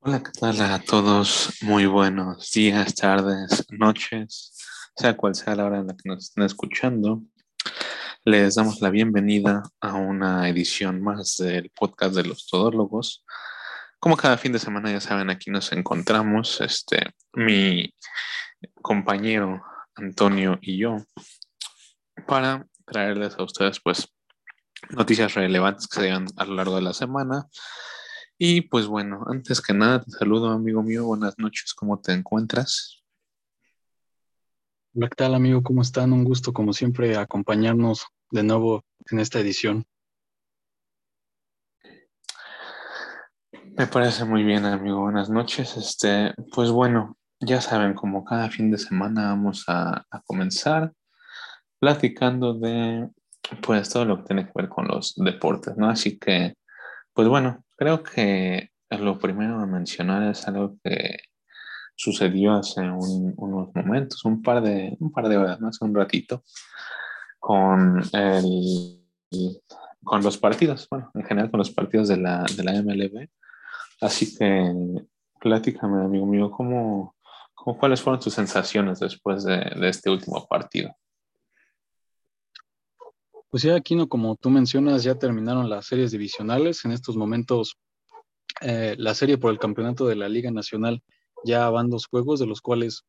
Hola, ¿qué tal a todos? Muy buenos días, tardes, noches, sea cual sea la hora en la que nos estén escuchando. Les damos la bienvenida a una edición más del podcast de los todólogos. Como cada fin de semana, ya saben, aquí nos encontramos, este, mi compañero Antonio y yo, para traerles a ustedes, pues, noticias relevantes que se dan a lo largo de la semana y pues bueno, antes que nada, te saludo amigo mío, buenas noches, ¿cómo te encuentras? ¿qué tal amigo? ¿Cómo están? Un gusto como siempre acompañarnos de nuevo en esta edición. Me parece muy bien amigo, buenas noches. Este, pues bueno, ya saben, como cada fin de semana vamos a, a comenzar platicando de pues todo lo que tiene que ver con los deportes, ¿no? Así que, pues bueno, Creo que lo primero a mencionar es algo que sucedió hace unos momentos, un par de, un par de horas, hace un ratito, con, el, con los partidos, bueno, en general con los partidos de la, de la MLB. Así que platícame, amigo mío, ¿cómo, cómo, cuáles fueron tus sensaciones después de, de este último partido? Pues ya, Aquino, como tú mencionas, ya terminaron las series divisionales. En estos momentos, eh, la serie por el campeonato de la Liga Nacional ya van dos juegos, de los cuales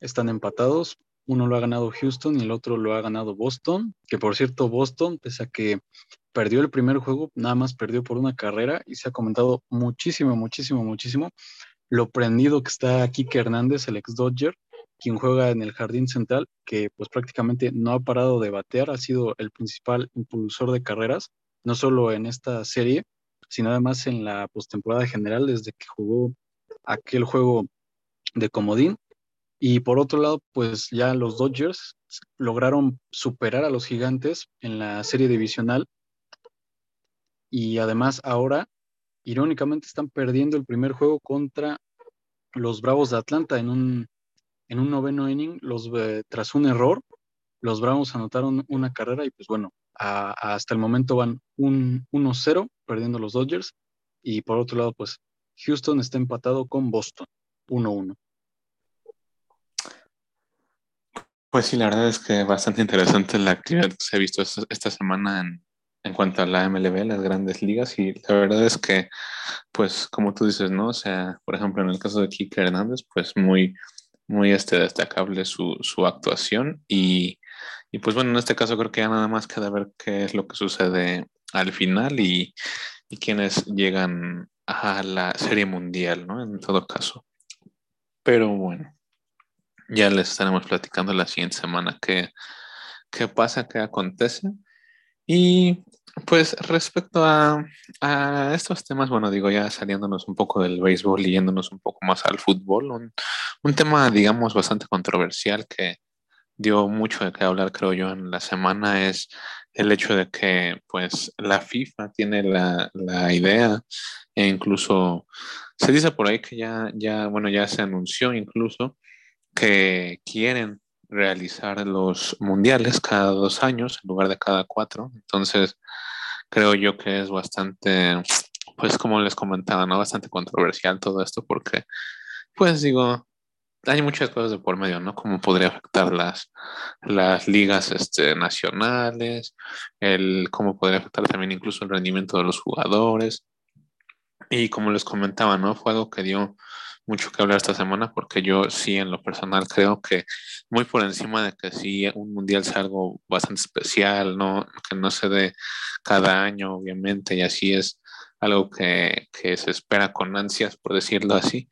están empatados. Uno lo ha ganado Houston y el otro lo ha ganado Boston, que por cierto, Boston, pese a que perdió el primer juego, nada más perdió por una carrera y se ha comentado muchísimo, muchísimo, muchísimo lo prendido que está Kike Hernández, el ex Dodger, quien juega en el jardín central, que pues prácticamente no ha parado de batear, ha sido el principal impulsor de carreras, no solo en esta serie, sino además en la postemporada general desde que jugó aquel juego de comodín. Y por otro lado, pues ya los Dodgers lograron superar a los gigantes en la serie divisional y además ahora, irónicamente, están perdiendo el primer juego contra los Bravos de Atlanta en un en un noveno inning, los, eh, tras un error, los Bravos anotaron una carrera y pues bueno, hasta el momento van 1-0 perdiendo los Dodgers y por otro lado pues Houston está empatado con Boston 1-1. Pues sí, la verdad es que bastante interesante la actividad que se ha visto esta, semana en, en, cuanto a la MLB, las grandes ligas, y la verdad es que, pues como tú dices, ¿no? O sea, por ejemplo, en el caso de Kike Hernández, pues muy, muy este, destacable su, su actuación y, y, pues bueno, en este caso creo que ya nada más queda ver qué es lo que sucede al final y, y quiénes llegan a la serie mundial, ¿no? En todo caso. Pero bueno, ya les estaremos platicando la siguiente semana qué, qué pasa, qué acontece. Y pues respecto a, estos temas, bueno, digo ya saliéndonos un poco del béisbol y yéndonos un poco más al fútbol, un, tema, digamos, bastante controversial que dio mucho de qué hablar, creo yo, en la semana es el hecho de que, pues, la FIFA tiene la, la idea e incluso se dice por ahí que ya, ya, bueno, ya se anunció incluso que quieren realizar los mundiales cada dos años en lugar de cada cuatro. Entonces, creo yo que es bastante, pues como les comentaba, ¿no? Bastante controversial todo esto porque, pues digo, hay muchas cosas de por medio, ¿no? Cómo podría afectar las, las ligas este, nacionales, el cómo podría afectar también incluso el rendimiento de los jugadores. Y como les comentaba, ¿no? Fue algo que dio mucho que hablar esta semana porque yo sí en lo personal creo que muy por encima de que sí un mundial sea algo bastante especial, no que no se dé cada año obviamente y así es algo que, que se espera con ansias por decirlo así.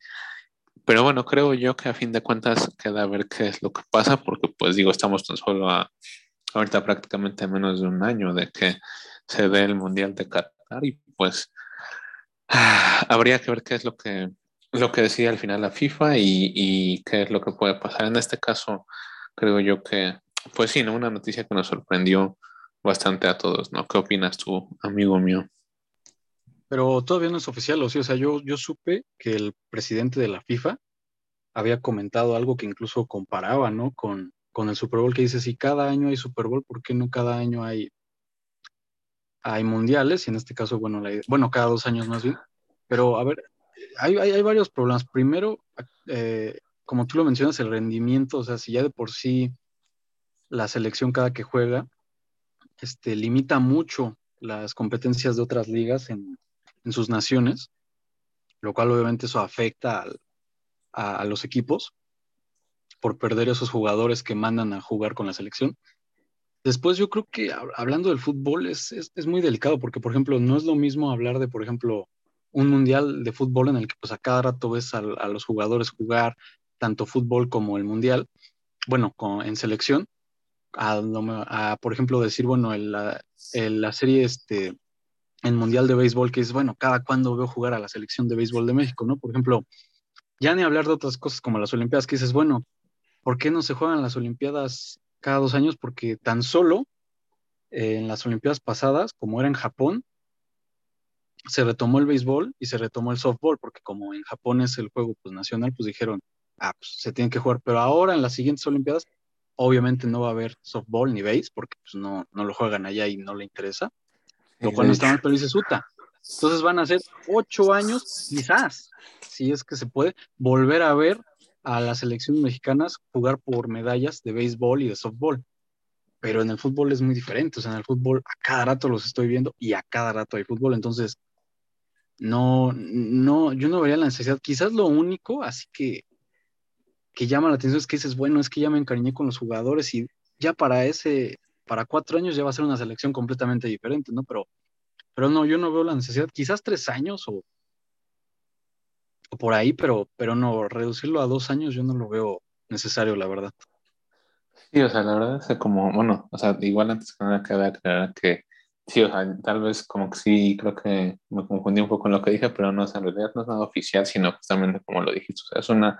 Pero bueno, creo yo que a fin de cuentas queda a ver qué es lo que pasa porque pues digo, estamos tan solo a ahorita prácticamente menos de un año de que se dé el mundial de Qatar y pues habría que ver qué es lo que lo que decía al final la FIFA y, qué es lo que puede pasar. En este caso, creo yo que, pues sí, ¿no? Una noticia que nos sorprendió bastante a todos, ¿no? ¿Qué opinas tú, amigo mío? Pero todavía no es oficial, o sea, yo, yo supe que el presidente de la FIFA había comentado algo que incluso comparaba, ¿no? Con, con el Super Bowl, que dice, si cada año hay Super Bowl, ¿por qué no cada año hay hay mundiales, y en este caso, bueno, bueno, cada dos años más bien, pero a ver, hay, varios problemas. Primero, eh, como tú lo mencionas, el rendimiento, o sea, si ya de por sí la selección cada que juega, este, limita mucho las competencias de otras ligas en, en sus naciones, lo cual obviamente eso afecta a, los equipos por perder esos jugadores que mandan a jugar con la selección. Después yo creo que hablando del fútbol es, es, muy delicado porque, por ejemplo, no es lo mismo hablar de, por ejemplo, un mundial de fútbol en el que pues a cada rato ves a, los jugadores jugar tanto fútbol como el mundial, bueno, en selección, a, por ejemplo decir, bueno, la, la serie este, en Mundial de Béisbol, que es, bueno, cada cuando veo jugar a la selección de béisbol de México, ¿no? Por ejemplo, ya ni hablar de otras cosas como las Olimpiadas, que dices, bueno, ¿por qué no se juegan las Olimpiadas cada dos años? Porque tan solo eh, en las Olimpiadas pasadas, como era en Japón, se retomó el béisbol y se retomó el softball, porque como en Japón es el juego pues, nacional, pues dijeron, ah, pues se tiene que jugar, pero ahora en las siguientes Olimpiadas, obviamente no va a haber softball ni béis, porque pues, no, no lo juegan allá y no le interesa lo cual no está mal, pero dice Suta. Entonces van a ser ocho años, quizás, si es que se puede, volver a ver a las selecciones mexicanas jugar por medallas de béisbol y de softball. Pero en el fútbol es muy diferente, o sea, en el fútbol a cada rato los estoy viendo y a cada rato hay fútbol, entonces no, no, yo no vería la necesidad. Quizás lo único, así que, que llama la atención es que dices, bueno, es que ya me encariñé con los jugadores y ya para ese, para cuatro años ya va a ser una selección completamente diferente, ¿no? Pero, pero no, yo no veo la necesidad, quizás tres años o, o por ahí, pero, pero no, reducirlo a dos años yo no lo veo necesario, la verdad. Sí, o sea, la verdad es que como, bueno, o sea, igual antes que que sí, o sea, tal vez como que sí, creo que me confundí un poco en lo que dije, pero no, o sea, en realidad no es nada oficial, sino justamente como lo dijiste, o sea, es una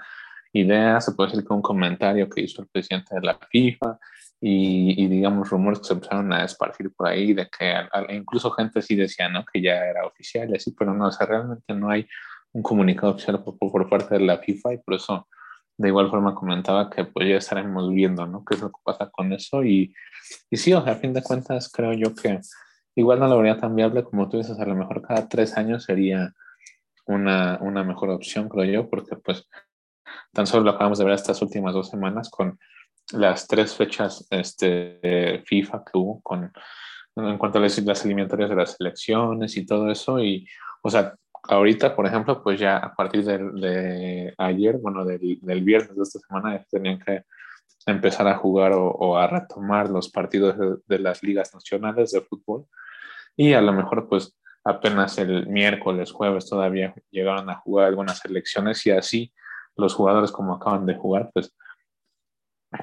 idea, se puede decir que un comentario que hizo el presidente de la FIFA, y, digamos rumores que se empezaron a esparcir por ahí de que incluso gente sí decía ¿no? que ya era oficial y así, pero no, o sea, realmente no hay un comunicado oficial por, por, parte de la FIFA y por eso de igual forma comentaba que pues ya estaremos viendo ¿no? qué es lo que pasa con eso y, y sí, o sea, a fin de cuentas creo yo que igual no lo vería tan viable como tú dices, a lo mejor cada tres años sería una, una mejor opción, creo yo, porque pues tan solo lo acabamos de ver estas últimas dos semanas con las tres fechas este, FIFA que hubo con, en cuanto a las, eliminatorias de las selecciones y todo eso. Y, o sea, ahorita, por ejemplo, pues ya a partir de, de ayer, bueno, del, del, viernes de esta semana, tenían que empezar a jugar o, o a retomar los partidos de, de, las ligas nacionales de fútbol. Y a lo mejor, pues apenas el miércoles, jueves todavía llegaron a jugar algunas selecciones y así los jugadores como acaban de jugar, pues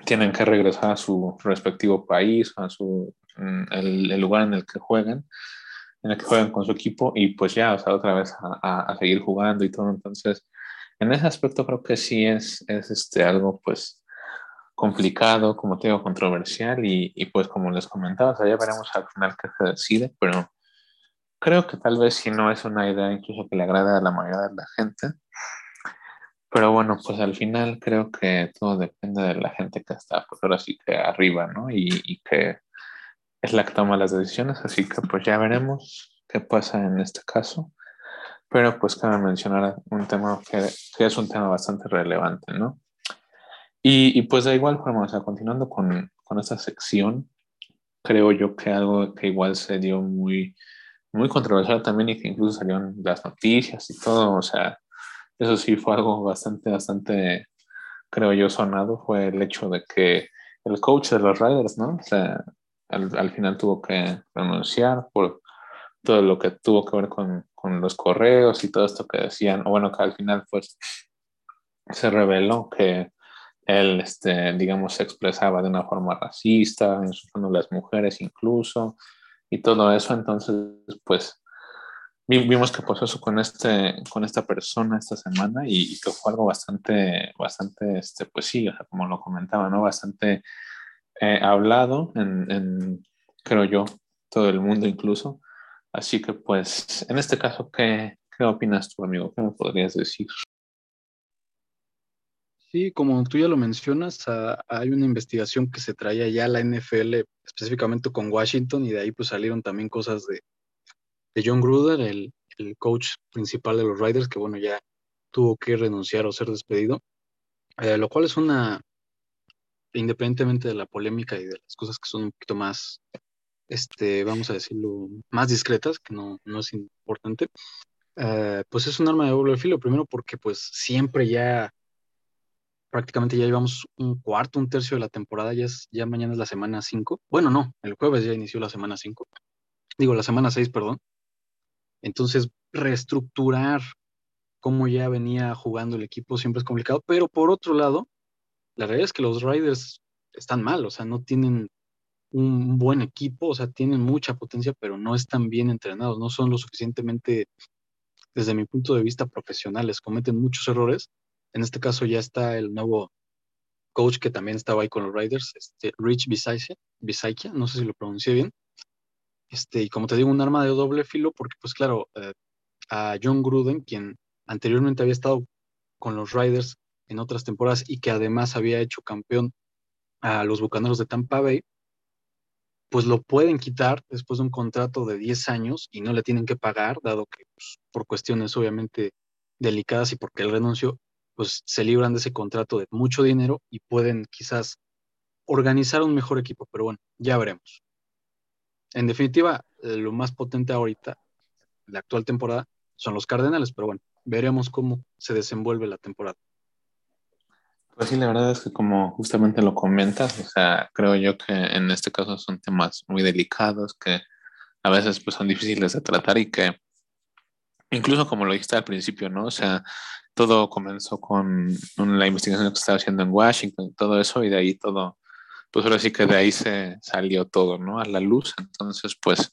tienen que regresar a su respectivo país, a su, mm, el, lugar en el que juegan, en el que juegan con su equipo y pues ya, o sea, otra vez a, a, seguir jugando y todo. Entonces, en ese aspecto creo que sí es, es este, algo pues complicado, como te digo, controversial y, y pues como les comentaba, o sea, ya veremos al final qué se decide, pero creo que tal vez si no es una idea incluso que le agrade a la mayoría de la gente, pero bueno, pues al final creo que todo depende de la gente que está, pues ahora sí que arriba, ¿no? Y, y, que es la que toma las decisiones, así que pues ya veremos qué pasa en este caso. Pero pues cabe mencionar un tema que, que es un tema bastante relevante, ¿no? Y, y, pues de igual forma, o sea, continuando con, con esta sección, creo yo que algo que igual se dio muy, muy controversial también y que incluso salieron las noticias y todo, o sea, eso sí fue algo bastante, bastante, creo yo, sonado, fue el hecho de que el coach de los Riders, ¿no? O sea, al, al final tuvo que renunciar por todo lo que tuvo que ver con, con, los correos y todo esto que decían, o bueno, que al final pues se reveló que él, este, digamos, se expresaba de una forma racista, insultando a las mujeres incluso, y todo eso, entonces, pues, vimos que pasó eso con, este, con esta persona esta semana y, que fue algo bastante, bastante, este, pues sí, como lo comentaba, ¿no? Bastante eh, hablado en, en, creo yo, todo el mundo incluso. Así que pues, en este caso, ¿qué, qué opinas tú, amigo? ¿Qué me podrías decir? Sí, como tú ya lo mencionas, ah, hay una investigación que se traía ya a la NFL, específicamente con Washington, y de ahí pues salieron también cosas de, John Gruder, el, coach principal de los Riders, que bueno, ya tuvo que renunciar o ser despedido, eh, lo cual es una, independientemente de la polémica y de las cosas que son un poquito más, este, vamos a decirlo, más discretas, que no, no es importante, eh, pues es un arma de doble filo, primero porque pues siempre ya, prácticamente ya llevamos un cuarto, un tercio de la temporada, ya, es, ya mañana es la semana 5, bueno, no, el jueves ya inició la semana 5, digo, la semana 6, perdón, entonces reestructurar cómo ya venía jugando el equipo siempre es complicado, pero por otro lado, la realidad es que los Riders están mal, o sea, no tienen un buen equipo, o sea, tienen mucha potencia, pero no están bien entrenados, no son lo suficientemente, desde mi punto de vista, profesionales, cometen muchos errores. En este caso ya está el nuevo coach que también estaba ahí con los Riders, este, Rich Bisaikia, no sé si lo pronuncié bien. Este, y como te digo, un arma de doble filo, porque pues claro, eh, a John Gruden, quien anteriormente había estado con los Riders en otras temporadas y que además había hecho campeón a los Bucaneros de Tampa Bay, pues lo pueden quitar después de un contrato de 10 años y no le tienen que pagar, dado que pues, por cuestiones obviamente delicadas y porque él renunció, pues se libran de ese contrato de mucho dinero y pueden quizás organizar un mejor equipo, pero bueno, ya veremos. En definitiva, eh, lo más potente ahorita, la actual temporada, son los Cardenales, pero bueno, veremos cómo se desenvuelve la temporada. Pues sí, la verdad es que como justamente lo comentas, o sea, creo yo que en este caso son temas muy delicados que a veces pues son difíciles de tratar y que incluso como lo dijiste al principio, ¿no? O sea, todo comenzó con la investigación que estaba haciendo en Washington todo eso y de ahí todo, pues ahora sí que de ahí se salió todo, ¿no? A la luz. Entonces, pues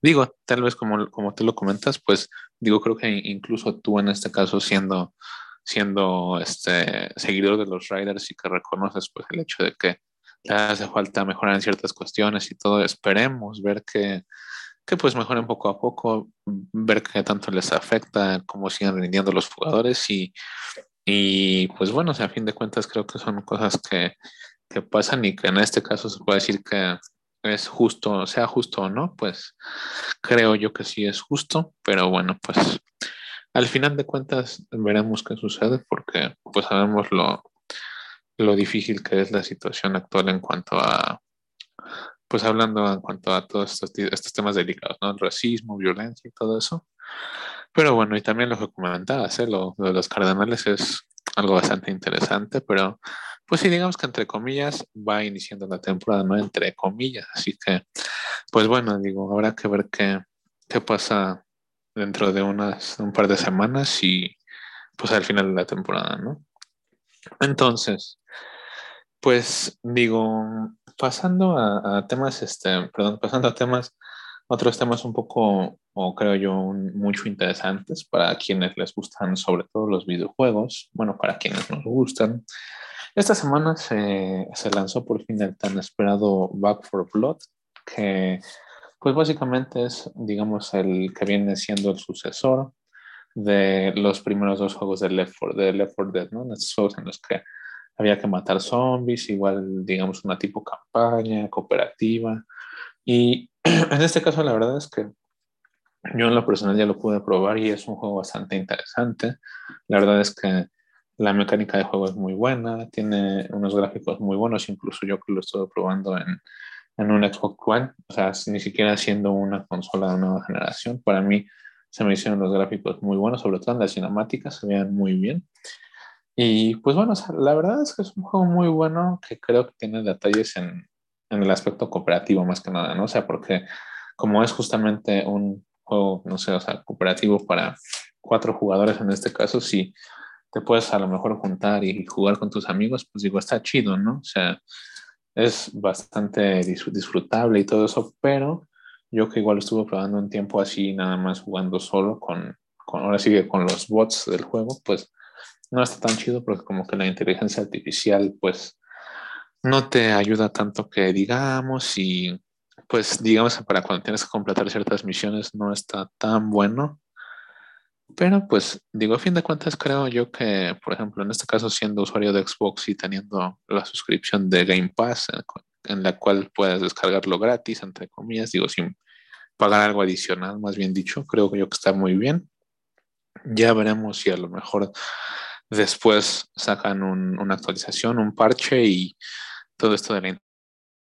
digo, tal vez como, como tú lo comentas, pues digo, creo que incluso tú en este caso siendo siendo este seguidor de los Riders y que reconoces pues el hecho de que le hace falta mejorar en ciertas cuestiones y todo, esperemos ver que, que pues mejoren poco a poco, ver qué tanto les afecta, cómo siguen rindiendo los jugadores y, y pues bueno, a fin de cuentas creo que son cosas que, que pasan y que en este caso se puede decir que es justo, sea justo o no, pues creo yo que sí es justo, pero bueno, pues al final de cuentas veremos qué sucede porque pues sabemos lo, lo difícil que es la situación actual en cuanto a, pues hablando en cuanto a todos estos, temas delicados, ¿no? El racismo, violencia y todo eso. Pero bueno, y también lo que comentabas, ¿eh? lo, de los cardenales es algo bastante interesante, pero pues sí, digamos que entre comillas va iniciando la temporada, ¿no? Entre comillas, así que, pues bueno, digo, habrá que ver qué, qué pasa dentro de unas, un par de semanas y pues al final de la temporada, ¿no? Entonces, pues digo, pasando a, temas, este, perdón, pasando a temas, otros temas un poco, o creo yo, mucho interesantes para quienes les gustan sobre todo los videojuegos, bueno, para quienes nos gustan. Esta semana se, se lanzó por fin el tan esperado Back for Blood, que pues básicamente es, digamos, el que viene siendo el sucesor de los primeros dos juegos de Left 4, de Left 4 Dead, ¿no? Estos juegos en los que había que matar zombies, igual, digamos, una tipo campaña, cooperativa. Y en este caso, la verdad es que yo en lo personal ya lo pude probar y es un juego bastante interesante. La verdad es que la mecánica de juego es muy buena, tiene unos gráficos muy buenos, incluso yo que lo estuve probando en, en un Xbox One, o sea, ni siquiera siendo una consola de nueva generación. Para mí se me hicieron los gráficos muy buenos, sobre todo en las cinemáticas, se veían muy bien. Y pues bueno, la verdad es que es un juego muy bueno que creo que tiene detalles en, en el aspecto cooperativo más que nada, ¿no? O sea, porque como es justamente un juego, no sé, o sea, cooperativo para cuatro jugadores en este caso, si te puedes a lo mejor juntar y jugar con tus amigos, pues digo, está chido, ¿no? O sea, es bastante disfrutable y todo eso, pero yo que igual estuve probando un tiempo así, nada más jugando solo con, con ahora sí que con los bots del juego, pues no está tan chido porque como que la inteligencia artificial pues no te ayuda tanto que digamos y pues digamos para cuando tienes que completar ciertas misiones no está tan bueno. Pero pues digo, a fin de cuentas creo yo que, por ejemplo, en este caso siendo usuario de Xbox y teniendo la suscripción de Game Pass, en, la cual puedes descargarlo gratis, entre comillas, digo, sin pagar algo adicional, más bien dicho, creo yo que está muy bien. Ya veremos si a lo mejor después sacan una actualización, un parche y todo esto de la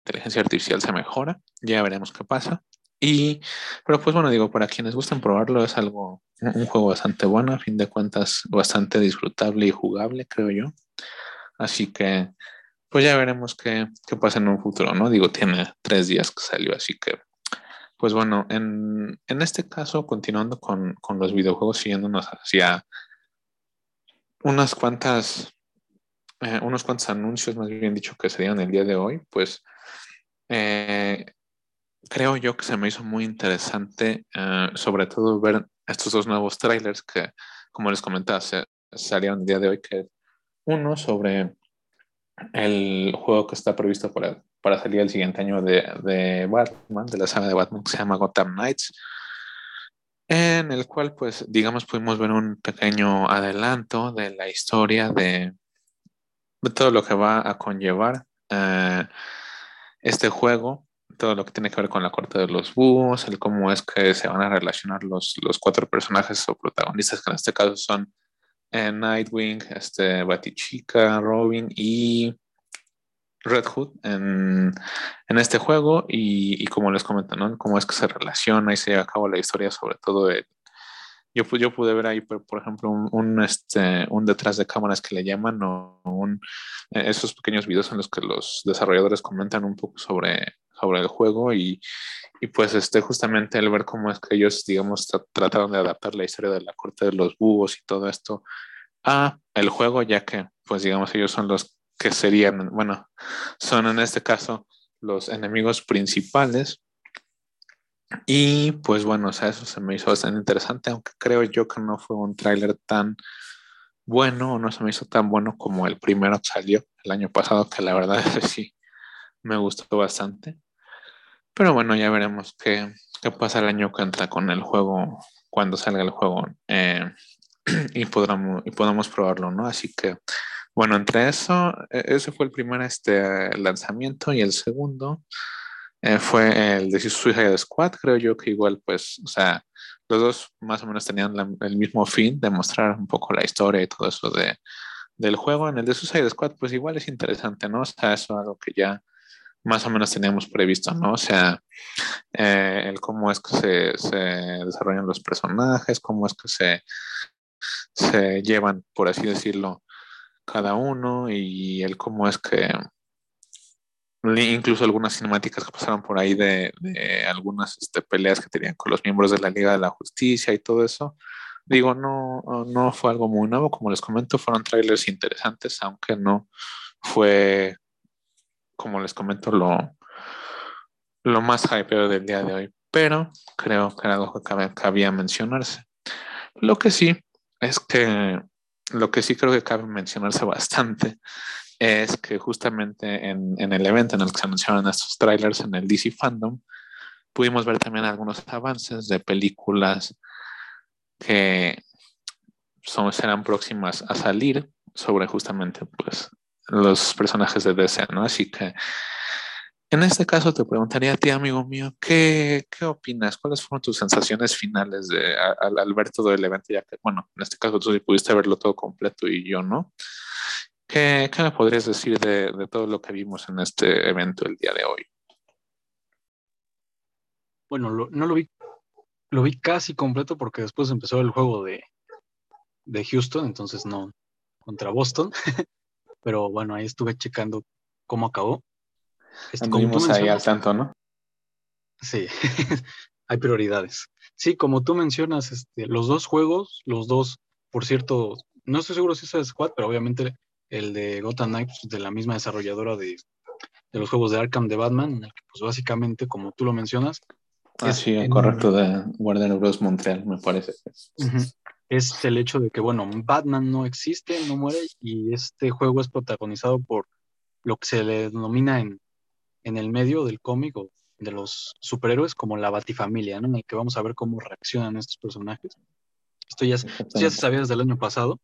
inteligencia artificial se mejora. Ya veremos qué pasa. Y, pero pues bueno, digo, para quienes gusten probarlo, es algo, un juego bastante bueno, a fin de cuentas, bastante disfrutable y jugable, creo yo. Así que, pues ya veremos qué, qué pasa en un futuro, ¿no? Digo, tiene tres días que salió, así que, pues bueno, en, en este caso, continuando con, con los videojuegos, siguiéndonos hacia unas cuantas, eh, unos cuantos anuncios, más bien dicho, que se dieron el día de hoy, pues eh, creo yo que se me hizo muy interesante, eh, sobre todo ver estos dos nuevos trailers que, como les comentaba, se, salieron el día de hoy, que uno sobre el juego que está previsto para, para salir el siguiente año de, de, Batman, de la saga de Batman, que se llama Gotham Knights, en el cual, pues, digamos, pudimos ver un pequeño adelanto de la historia de, todo lo que va a conllevar eh, este juego todo lo que tiene que ver con la corte de los búhos, el cómo es que se van a relacionar los, los cuatro personajes o protagonistas, que en este caso son eh, Nightwing, este, Batichica, Robin y Red Hood en, en este juego y, y, como les comento, ¿no? Cómo es que se relaciona y se lleva a cabo la historia, sobre todo de, yo, yo pude ver ahí, por, ejemplo, un, un, este, un detrás de cámaras que le llaman o eh, esos pequeños videos en los que los desarrolladores comentan un poco sobre sobre el juego y, y, pues este, justamente el ver cómo es que ellos, digamos, trataron de adaptar la historia de la corte de los búhos y todo esto a el juego, ya que, pues digamos, ellos son los que serían, bueno, son en este caso los enemigos principales. Y pues bueno, o sea, eso se me hizo bastante interesante, aunque creo yo que no fue un tráiler tan bueno, no se me hizo tan bueno como el primero que salió el año pasado, que la verdad es que sí, me gustó bastante. Pero bueno, ya veremos qué, qué pasa el año que entra con el juego, cuando salga el juego eh, y, podamos, y podamos probarlo, ¿no? Así que, bueno, entre eso, e, ese fue el primer este, lanzamiento y el segundo eh, fue el de Suicide Squad, creo yo que igual, pues, o sea, los dos más o menos tenían el mismo fin de mostrar un poco la historia y todo eso de, del juego. En el de Suicide Squad, pues igual es interesante, ¿no? O sea, eso es algo que ya más o menos teníamos previsto, ¿no? O sea, eh, el cómo es que se, se, desarrollan los personajes, cómo es que se, se llevan, por así decirlo, cada uno y el cómo es que incluso algunas cinemáticas que pasaron por ahí de, de algunas este, peleas que tenían con los miembros de la Liga de la Justicia y todo eso. Digo, no, no fue algo muy nuevo, como les comento, fueron trailers interesantes, aunque no fue como les comento, lo, lo más hypeado del día de hoy. Pero creo que era algo que cabía mencionarse. Lo que sí es que, lo que sí creo que cabe mencionarse bastante es que justamente en, el evento en el que se anunciaron estos trailers en el DC Fandom, pudimos ver también algunos avances de películas que serán próximas a salir sobre justamente pues los personajes de DC, ¿no? Así que en este caso te preguntaría a ti, amigo mío, ¿qué, qué opinas? ¿Cuáles fueron tus sensaciones finales al, ver todo el evento? Ya que, bueno, en este caso tú sí pudiste verlo todo completo y yo no. ¿Qué, me podrías decir de, de, todo lo que vimos en este evento el día de hoy? Bueno, no lo vi, lo vi casi completo porque después empezó el juego de, de Houston, entonces no, contra Boston. pero bueno, ahí estuve checando cómo acabó. Este, como tú ahí al tanto, ¿no? Sí, hay prioridades. Sí, como tú mencionas, este, los dos juegos, los dos, por cierto, no estoy seguro si es el Squad, pero obviamente el de Gotham Knights de la misma desarrolladora de, de, los juegos de Arkham de Batman, en el que pues básicamente, como tú lo mencionas, Ah, sí, correcto, de Warner Bros. Montreal, me parece. Uh -huh es el hecho de que, bueno, Batman no existe, no muere, y este juego es protagonizado por lo que se le denomina en, en el medio del cómic o de los superhéroes como la Batifamilia, ¿no? En el que vamos a ver cómo reaccionan estos personajes. Esto ya, ya se sabía desde el año pasado.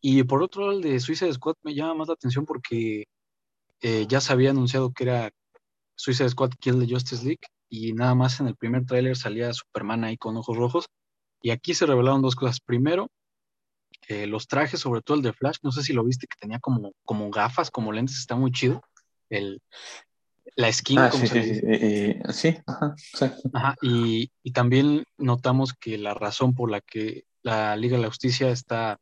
Y por otro lado, el de Suicide Squad me llama más la atención porque eh, ya se había anunciado que era Suicide Squad Kill the Justice League y nada más en el primer tráiler salía Superman ahí con ojos rojos. Y aquí se revelaron dos cosas. Primero, eh, los trajes, sobre todo el de Flash, no sé si lo viste, que tenía como, como gafas, como lentes, está muy chido. El, la skin, ah, como sí, sí, sí, sí, ajá, exacto. Ajá, y, y, también notamos que la razón por la que la Liga de la Justicia está,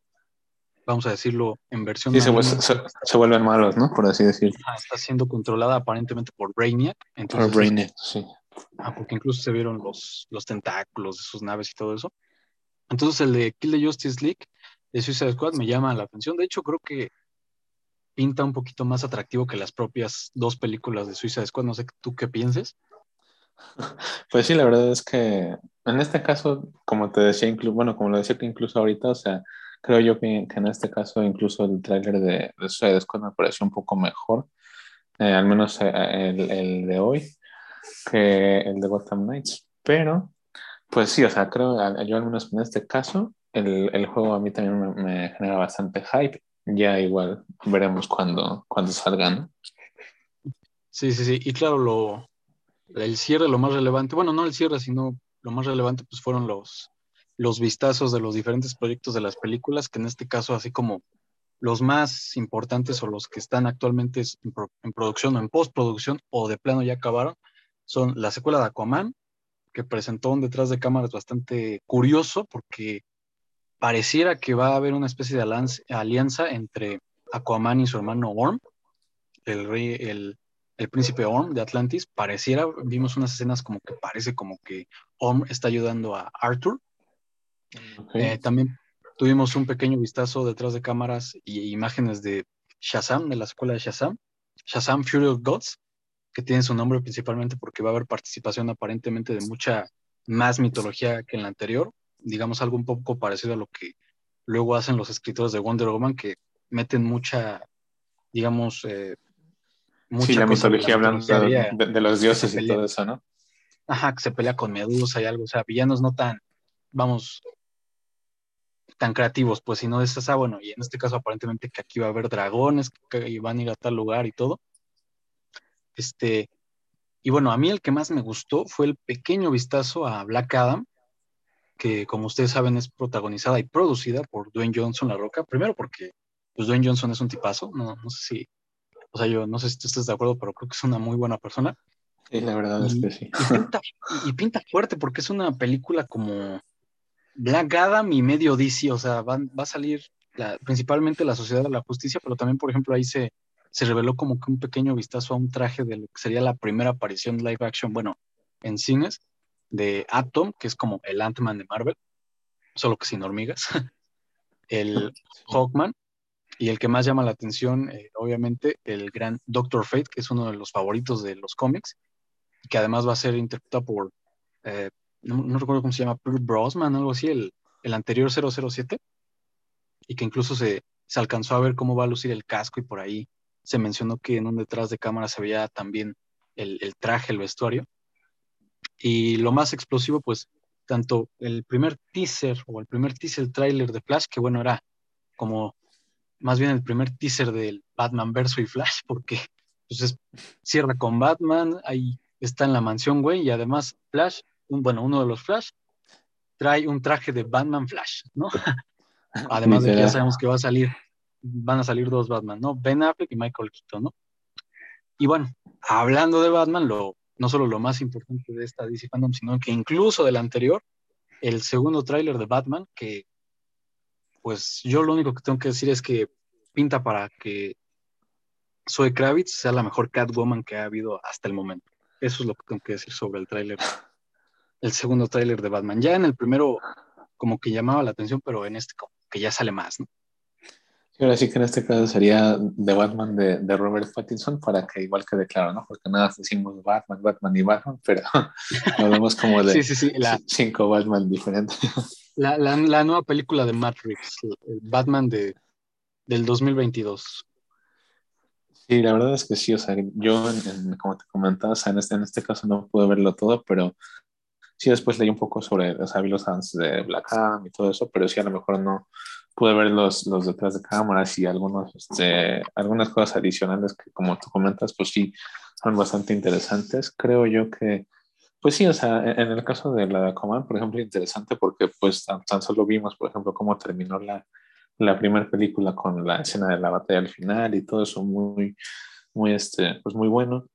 vamos a decirlo, en versión... Sí, se, se, se, vuelven malos, ¿no? Por así decirlo. Está siendo controlada aparentemente por Brainiac. Entonces, por Brainiac, sí. Ah, porque incluso se vieron los, los tentáculos de sus naves y todo eso. Entonces el de Kill the Justice League de Suicide Squad me llama la atención. De hecho, creo que pinta un poquito más atractivo que las propias dos películas de Suicide Squad. No sé tú qué pienses. Pues sí, la verdad es que en este caso, como te decía, incluso, bueno, como lo decía que incluso ahorita, o sea, creo yo que, en este caso incluso el tráiler de, de, Suicide Squad me pareció un poco mejor, eh, al menos eh, el, el, de hoy, que el de Gotham Knights. Pero, pues sí, o sea, creo, yo al menos en este caso, el, el juego a mí también me, genera bastante hype. Ya igual veremos cuando, cuando salgan. Sí, sí, sí. Y claro, lo, el cierre, lo más relevante, bueno, no el cierre, sino lo más relevante, pues fueron los, los vistazos de los diferentes proyectos de las películas, que en este caso, así como los más importantes o los que están actualmente en, en producción o en postproducción o de plano ya acabaron, son la secuela de Aquaman, que presentó un detrás de cámaras bastante curioso porque pareciera que va a haber una especie de alianza entre Aquaman y su hermano Orm, el rey, el, el, príncipe Orm de Atlantis. Pareciera, vimos unas escenas como que parece como que Orm está ayudando a Arthur. Okay. Eh, también tuvimos un pequeño vistazo detrás de cámaras y imágenes de Shazam, de la escuela de Shazam, Shazam Fury of Gods, que tiene su nombre principalmente porque va a haber participación aparentemente de mucha más mitología que en la anterior digamos, algo un poco parecido a lo que luego hacen los escritores de Wonder Woman, que meten mucha, digamos, eh, mucha sí, la mitología hablando de, de, los dioses y todo eso, ¿no? Ajá, que se pelea con Medusa y algo, o sea, villanos no tan, vamos, tan creativos, pues, sino de esas, ah, bueno, y en este caso aparentemente que aquí va a haber dragones que van a ir a tal lugar y todo. Este, y bueno, a mí el que más me gustó fue el pequeño vistazo a Black Adam, que como ustedes saben es protagonizada y producida por Dwayne Johnson La Roca, primero porque pues Dwayne Johnson es un tipazo, no, no sé si, o sea, yo no sé si tú estás de acuerdo, pero creo que es una muy buena persona. Sí, la verdad y, es que sí. Y pinta, y pinta, fuerte porque es una película como Black Adam y medio DC, o sea, va, va a salir la, principalmente la Sociedad de la Justicia, pero también, por ejemplo, ahí se, se reveló como que un pequeño vistazo a un traje de lo que sería la primera aparición live action, bueno, en cines, de Atom, que es como el Ant-Man de Marvel, solo que sin hormigas, el Hawkman, y el que más llama la atención, eh, obviamente, el gran Doctor Fate, que es uno de los favoritos de los cómics, que además va a ser interpretado por, eh, no, no, recuerdo cómo se llama, Brosman, algo así, el, el anterior 007, y que incluso se, se alcanzó a ver cómo va a lucir el casco y por ahí se mencionó que en un detrás de cámara se veía también el, el traje, el vestuario. Y lo más explosivo, pues, tanto el primer teaser o el primer teaser trailer de Flash, que bueno, era como más bien el primer teaser del Batman verso y Flash, porque pues es, cierra con Batman, ahí está en la mansión, güey, y además Flash, un, bueno, uno de los Flash, trae un traje de Batman Flash, ¿no? además de que ya sabemos que va a salir, van a salir dos Batman, ¿no? Ben Affleck y Michael Keaton, ¿no? Y bueno, hablando de Batman, lo no solo lo más importante de esta DC Fandom, sino que incluso del anterior, el segundo tráiler de Batman, que pues yo lo único que tengo que decir es que pinta para que Zoe Kravitz sea la mejor Catwoman que ha habido hasta el momento. Eso es lo que tengo que decir sobre el tráiler, el segundo tráiler de Batman. Ya en el primero como que llamaba la atención, pero en este como que ya sale más, ¿no? Ahora sí que en este caso sería de Batman de, de, Robert Pattinson para que igual quede claro, ¿no? Porque nada decimos Batman, Batman y Batman, pero hablamos como de sí, sí, sí, la, cinco Batman diferentes. La, la, la, nueva película de Matrix, el Batman de, del 2022. Sí, la verdad es que sí, o sea, yo, en, en, como te comentaba, o sea, en, este, en este caso no pude verlo todo, pero sí después leí un poco sobre, o sea, vi los de Black Adam y todo eso, pero sí a lo mejor no pude ver los, los detrás de cámaras y algunos, este, algunas cosas adicionales que como tú comentas, pues sí, son bastante interesantes. Creo yo que, pues sí, o sea, en el caso de la Aquaman, por ejemplo, interesante porque pues tan, tan solo vimos, por ejemplo, cómo terminó la, la primera película con la escena de la batalla al final y todo eso muy, muy, este, pues muy bueno.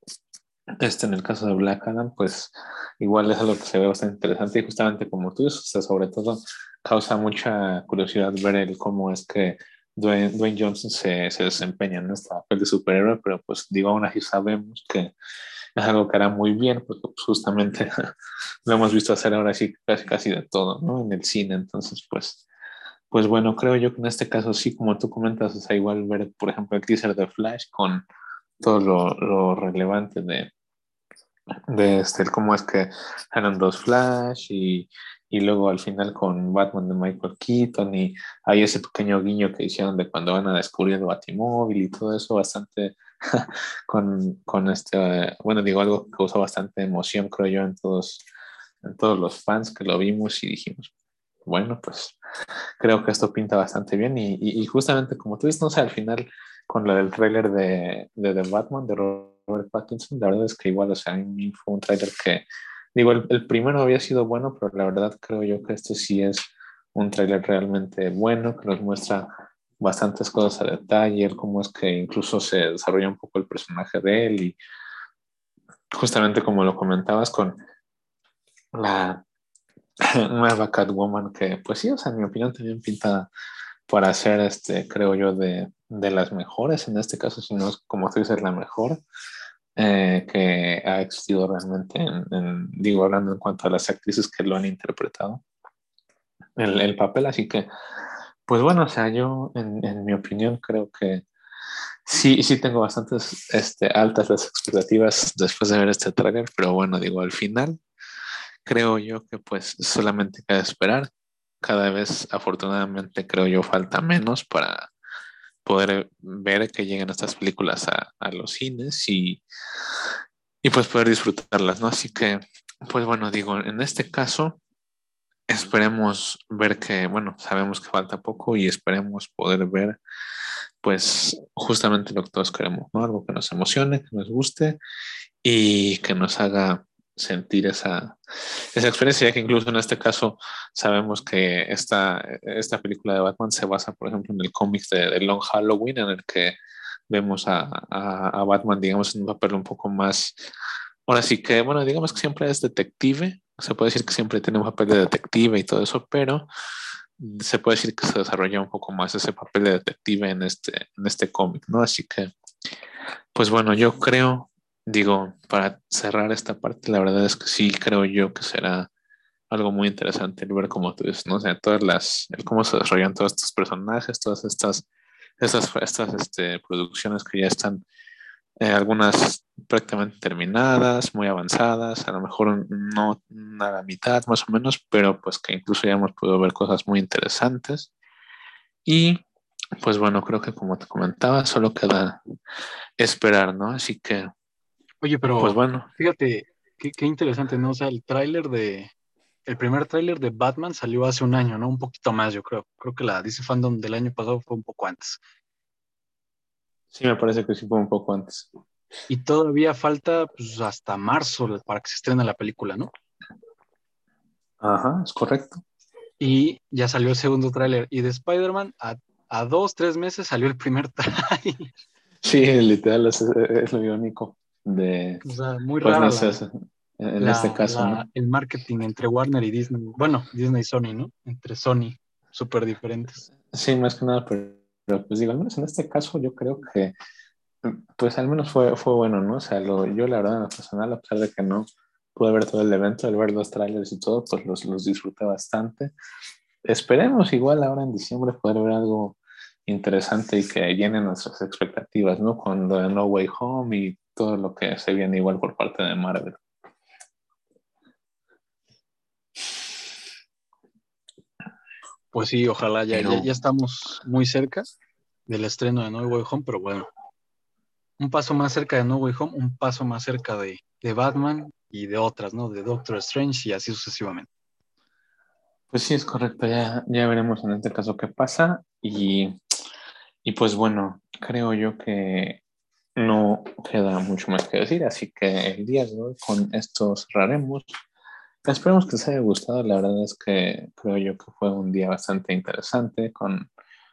Este, en el caso de Black Adam, pues igual es algo que se ve bastante interesante y justamente como tú dices, o sea, sobre todo causa mucha curiosidad ver el cómo es que Dwayne, Dwayne Johnson se, se, desempeña en este papel de superhéroe, pero pues digo, aún así sabemos que es algo que hará muy bien, porque pues, justamente lo hemos visto hacer ahora sí casi, casi de todo, ¿no? En el cine, entonces pues pues bueno, creo yo que en este caso sí, como tú comentas, o sea, igual ver, por ejemplo, el teaser de Flash con todo lo, lo relevante de, de este, cómo es que eran dos Flash y, y, luego al final con Batman de Michael Keaton y hay ese pequeño guiño que hicieron de cuando van a descubrir el Batimóvil y todo eso bastante con, con este, bueno, digo algo que causó bastante emoción creo yo en todos, en todos los fans que lo vimos y dijimos, bueno, pues creo que esto pinta bastante bien y, y, justamente como tú dices, no sé, al final con lo del tráiler de, de, The Batman de Robert Pattinson, la verdad es que igual, o sea, a mí fue un tráiler que, digo, el, el, primero había sido bueno, pero la verdad creo yo que este sí es un tráiler realmente bueno, que nos muestra bastantes cosas a detalle, cómo es que incluso se desarrolla un poco el personaje de él y justamente como lo comentabas con la nueva Catwoman que, pues sí, o sea, en mi opinión también pinta para ser, este, creo yo, de, de las mejores, en este caso, si no es como tú dices, la mejor eh, que ha existido realmente, en, en, digo, hablando en cuanto a las actrices que lo han interpretado, el, el papel, así que, pues bueno, o sea, yo, en, en, mi opinión, creo que sí, sí tengo bastantes este, altas las expectativas después de ver este trailer, pero bueno, digo, al final creo yo que pues solamente queda esperar. Cada vez, afortunadamente, creo yo, falta menos para poder ver que lleguen estas películas a, a los cines y, y pues poder disfrutarlas, ¿no? Así que, pues bueno, digo, en este caso, esperemos ver que, bueno, sabemos que falta poco y esperemos poder ver, pues, justamente lo que todos queremos, ¿no? Algo que nos emocione, que nos guste y que nos haga sentir esa, esa experiencia, ya que incluso en este caso sabemos que esta, esta película de Batman se basa, por ejemplo, en el cómic de, de, Long Halloween, en el que vemos a, a, a, Batman, digamos, en un papel un poco más, ahora sí que, bueno, digamos que siempre es detective, se puede decir que siempre tiene un papel de detective y todo eso, pero se puede decir que se desarrolla un poco más ese papel de detective en este, en este cómic, ¿no? Así que, pues bueno, yo creo digo, para cerrar esta parte, la verdad es que sí creo yo que será algo muy interesante el ver cómo tú dices, ¿no? O sea, todas las, el cómo se desarrollan todos estos personajes, todas estas, estas, estas este, producciones que ya están, eh, algunas prácticamente terminadas, muy avanzadas, a lo mejor no a la mitad más o menos, pero pues que incluso ya hemos podido ver cosas muy interesantes. Y pues bueno, creo que como te comentaba, solo queda esperar, ¿no? Así que Oye, pero pues bueno. fíjate, qué, qué interesante, ¿no? O sea, el tráiler de, el primer tráiler de Batman salió hace un año, ¿no? Un poquito más, yo creo. Creo que la DC Fandom del año pasado fue un poco antes. Sí, me parece que sí fue un poco antes. Y todavía falta pues, hasta marzo para que se estrene la película, ¿no? Ajá, es correcto. Y ya salió el segundo tráiler. Y de Spider-Man, a, a, dos, tres meses salió el primer tráiler. Sí, literal, es, es lo irónico de... O sea, muy pues, raro. No sé, en la, este caso. La, ¿no? El marketing entre Warner y Disney. Bueno, Disney y Sony, ¿no? Entre Sony, súper diferentes. Sí, más que nada, pero, pero, pues digo, al menos en este caso yo creo que, pues al menos fue, fue bueno, ¿no? O sea, lo, yo la verdad en lo personal, a pesar de que no pude ver todo el evento, al ver los trailers y todo, pues los, los disfruté bastante. Esperemos igual ahora en diciembre poder ver algo interesante y que llene nuestras expectativas, ¿no? Cuando No Way Home y todo lo que se viene igual por parte de Marvel. Pues sí, ojalá ya, pero... ya, ya, estamos muy cerca del estreno de No Way Home, pero bueno, un paso más cerca de No Way Home, un paso más cerca de, de Batman y de otras, ¿no? De Doctor Strange y así sucesivamente. Pues sí, es correcto, ya, ya veremos en este caso qué pasa y, y pues bueno, creo yo que no queda mucho más que decir, así que el día de hoy con esto cerraremos. Esperemos que les haya gustado, la verdad es que creo yo que fue un día bastante interesante, con,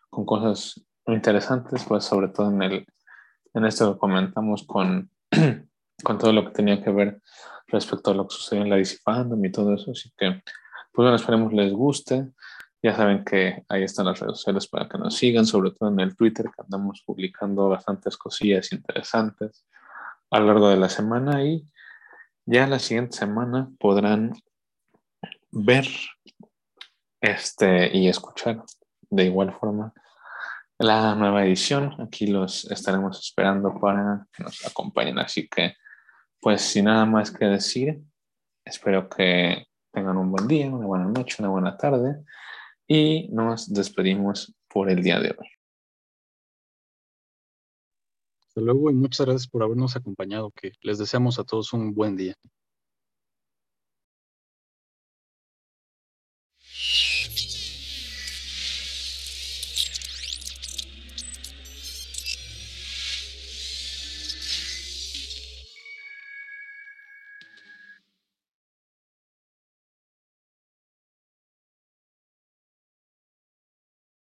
con cosas interesantes, pues sobre todo en, el, en esto que comentamos con, con todo lo que tenía que ver respecto a lo que sucedió en la DC y todo eso, así que pues bueno, esperemos les guste. Ya saben que ahí están las redes sociales para que nos sigan, sobre todo en el Twitter, que andamos publicando bastantes cosillas interesantes a lo largo de la semana y ya la siguiente semana podrán ver este y escuchar de igual forma la nueva edición. Aquí los estaremos esperando para que nos acompañen. Así que, pues sin nada más que decir, espero que tengan un buen día, una buena noche, una buena tarde y nos despedimos por el día de hoy. Hasta luego y muchas gracias por habernos acompañado, que les deseamos a todos un buen día.